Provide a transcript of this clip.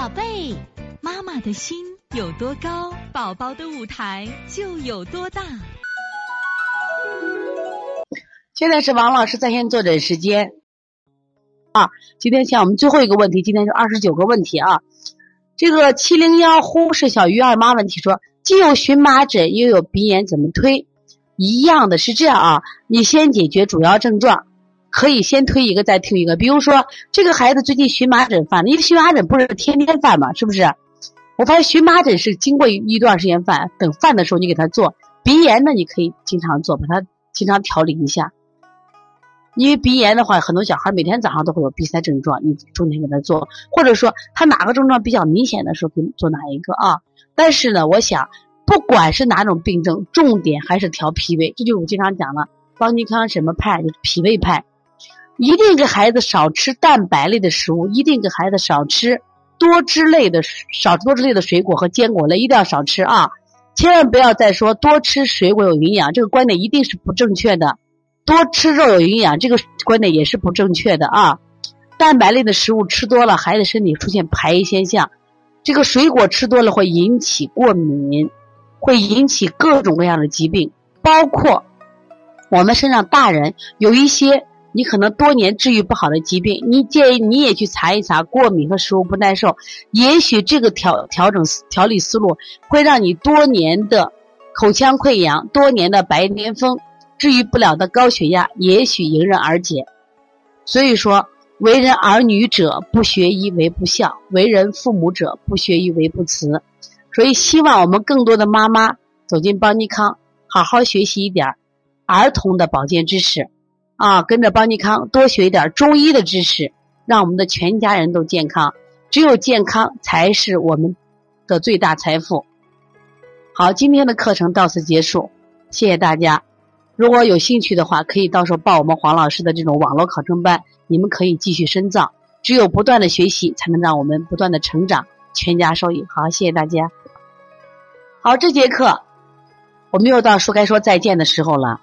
宝贝，妈妈的心有多高，宝宝的舞台就有多大。现在是王老师在线坐诊时间啊！今天像我们最后一个问题，今天是二十九个问题啊。这个七零幺呼是小鱼二妈问题说，既有荨麻疹又有鼻炎，怎么推？一样的是这样啊，你先解决主要症状。可以先推一个再推一个，比如说这个孩子最近荨麻疹犯了，因为荨麻疹不是天天犯嘛，是不是？我发现荨麻疹是经过一段时间犯，等犯的时候你给他做。鼻炎呢，你可以经常做，把它经常调理一下。因为鼻炎的话，很多小孩每天早上都会有鼻塞症状，你重点给他做，或者说他哪个症状比较明显的时候，给你做哪一个啊？但是呢，我想不管是哪种病症，重点还是调脾胃，这就是我经常讲了，邦尼康什么派就是脾胃派。一定给孩子少吃蛋白类的食物，一定给孩子少吃多汁类的少多汁类的水果和坚果类，一定要少吃啊！千万不要再说多吃水果有营养，这个观点一定是不正确的。多吃肉有营养，这个观点也是不正确的啊！蛋白类的食物吃多了，孩子身体出现排异现象；这个水果吃多了会引起过敏，会引起各种各样的疾病，包括我们身上大人有一些。你可能多年治愈不好的疾病，你建议你也去查一查过敏和食物不耐受，也许这个调调整调理思路会让你多年的口腔溃疡、多年的白癜风、治愈不了的高血压，也许迎刃而解。所以说，为人儿女者不学医为不孝，为人父母者不学医为不慈。所以，希望我们更多的妈妈走进邦尼康，好好学习一点儿童的保健知识。啊，跟着邦尼康多学一点中医的知识，让我们的全家人都健康。只有健康才是我们的最大财富。好，今天的课程到此结束，谢谢大家。如果有兴趣的话，可以到时候报我们黄老师的这种网络考证班，你们可以继续深造。只有不断的学习，才能让我们不断的成长，全家受益。好，谢谢大家。好，这节课我们又到说该说再见的时候了。